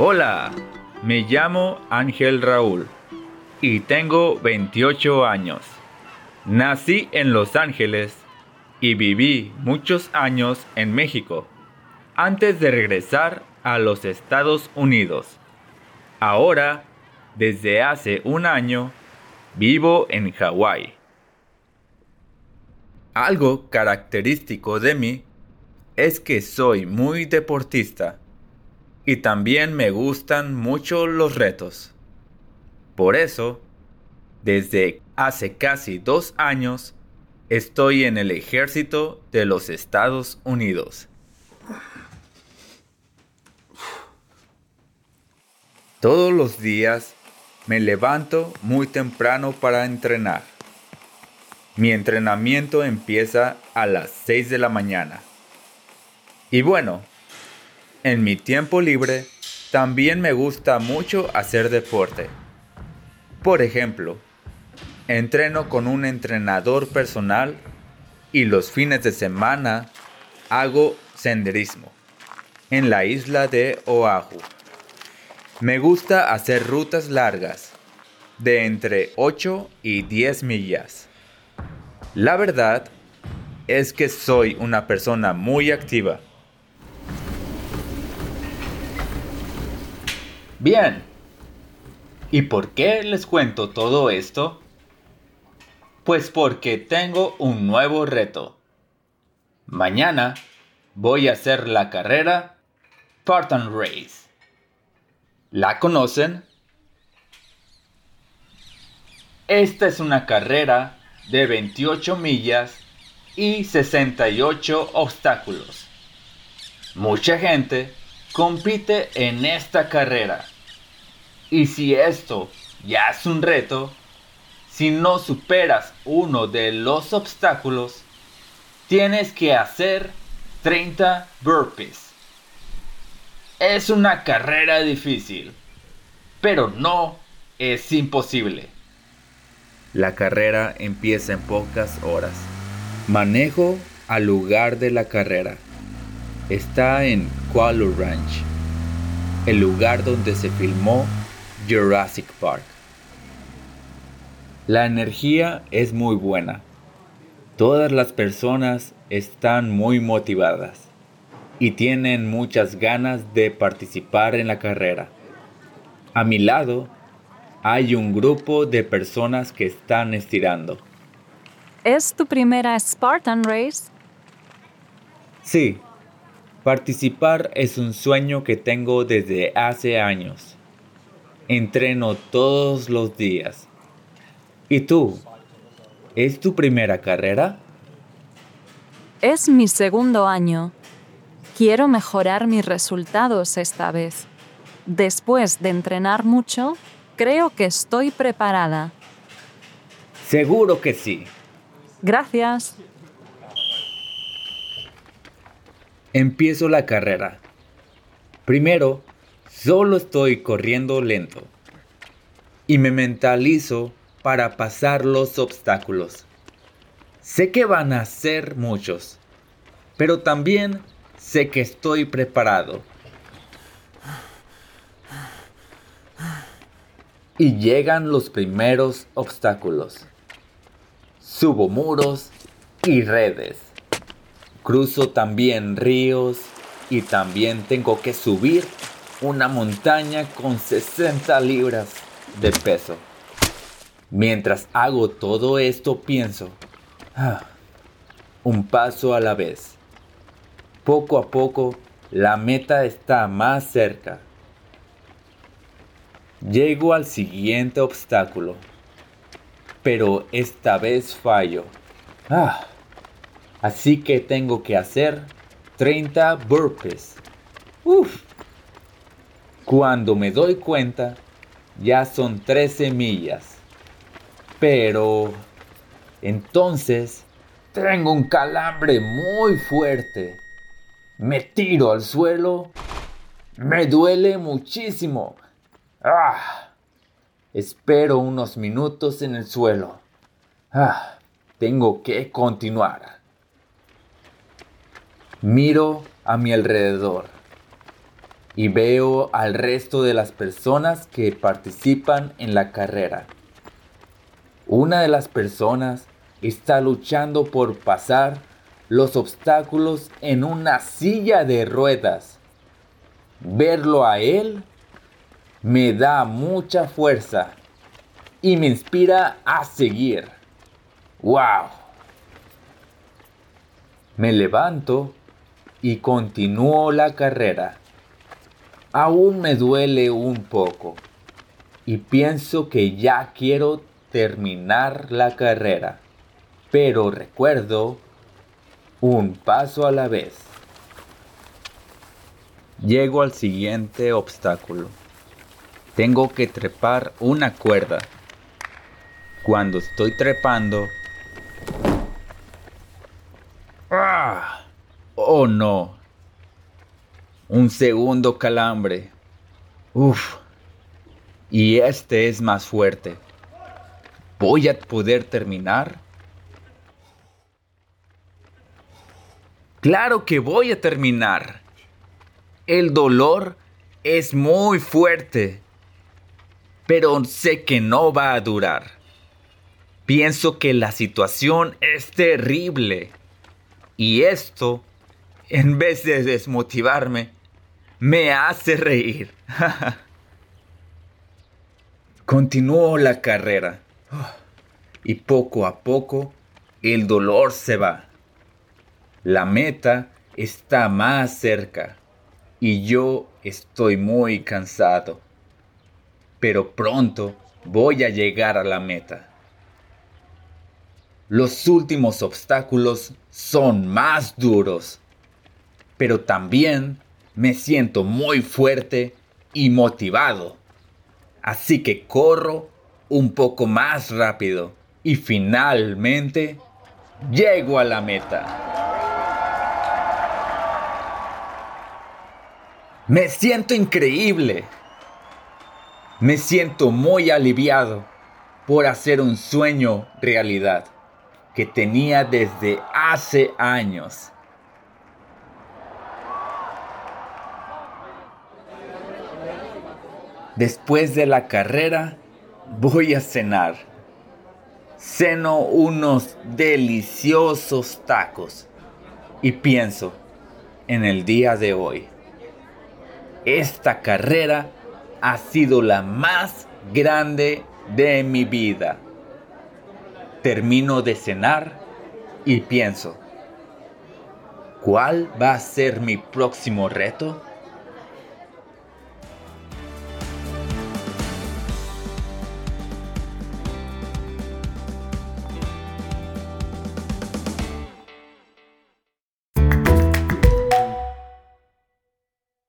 Hola, me llamo Ángel Raúl y tengo 28 años. Nací en Los Ángeles y viví muchos años en México antes de regresar a los Estados Unidos. Ahora, desde hace un año, vivo en Hawái. Algo característico de mí es que soy muy deportista y también me gustan mucho los retos. Por eso, desde hace casi dos años, estoy en el ejército de los Estados Unidos. Todos los días me levanto muy temprano para entrenar. Mi entrenamiento empieza a las 6 de la mañana. Y bueno, en mi tiempo libre también me gusta mucho hacer deporte. Por ejemplo, entreno con un entrenador personal y los fines de semana hago senderismo en la isla de Oahu. Me gusta hacer rutas largas, de entre 8 y 10 millas. La verdad es que soy una persona muy activa. Bien. ¿Y por qué les cuento todo esto? Pues porque tengo un nuevo reto. Mañana voy a hacer la carrera Spartan Race. ¿La conocen? Esta es una carrera de 28 millas y 68 obstáculos. Mucha gente compite en esta carrera. Y si esto ya es un reto, si no superas uno de los obstáculos, tienes que hacer 30 burpees. Es una carrera difícil, pero no es imposible. La carrera empieza en pocas horas. Manejo al lugar de la carrera. Está en Ranch, el lugar donde se filmó Jurassic Park. La energía es muy buena. Todas las personas están muy motivadas y tienen muchas ganas de participar en la carrera. A mi lado hay un grupo de personas que están estirando. ¿Es tu primera Spartan Race? Sí, participar es un sueño que tengo desde hace años. Entreno todos los días. ¿Y tú? ¿Es tu primera carrera? Es mi segundo año. Quiero mejorar mis resultados esta vez. Después de entrenar mucho, creo que estoy preparada. Seguro que sí. Gracias. Empiezo la carrera. Primero, solo estoy corriendo lento. Y me mentalizo para pasar los obstáculos. Sé que van a ser muchos, pero también sé que estoy preparado. Y llegan los primeros obstáculos. Subo muros y redes. Cruzo también ríos y también tengo que subir una montaña con 60 libras de peso. Mientras hago todo esto pienso, ah, un paso a la vez. Poco a poco, la meta está más cerca. Llego al siguiente obstáculo, pero esta vez fallo. Ah, así que tengo que hacer 30 burpees. Uf. Cuando me doy cuenta, ya son 13 millas. Pero entonces tengo un calambre muy fuerte me tiro al suelo. Me duele muchísimo. ¡Ah! Espero unos minutos en el suelo. ¡Ah! Tengo que continuar. Miro a mi alrededor. y veo al resto de las personas que participan en la carrera. Una de las personas está luchando por pasar los obstáculos en una silla de ruedas. Verlo a él me da mucha fuerza y me inspira a seguir. ¡Wow! Me levanto y continúo la carrera. Aún me duele un poco y pienso que ya quiero terminar la carrera, pero recuerdo un paso a la vez. Llego al siguiente obstáculo. Tengo que trepar una cuerda. Cuando estoy trepando... ¡Ah! ¡Oh no! Un segundo calambre. Uf. Y este es más fuerte. ¿Voy a poder terminar? Claro que voy a terminar. El dolor es muy fuerte, pero sé que no va a durar. Pienso que la situación es terrible y esto, en vez de desmotivarme, me hace reír. Continúo la carrera y poco a poco el dolor se va. La meta está más cerca y yo estoy muy cansado. Pero pronto voy a llegar a la meta. Los últimos obstáculos son más duros, pero también me siento muy fuerte y motivado. Así que corro un poco más rápido y finalmente llego a la meta. Me siento increíble. Me siento muy aliviado por hacer un sueño realidad que tenía desde hace años. Después de la carrera voy a cenar. Ceno unos deliciosos tacos y pienso en el día de hoy. Esta carrera ha sido la más grande de mi vida. Termino de cenar y pienso, ¿cuál va a ser mi próximo reto?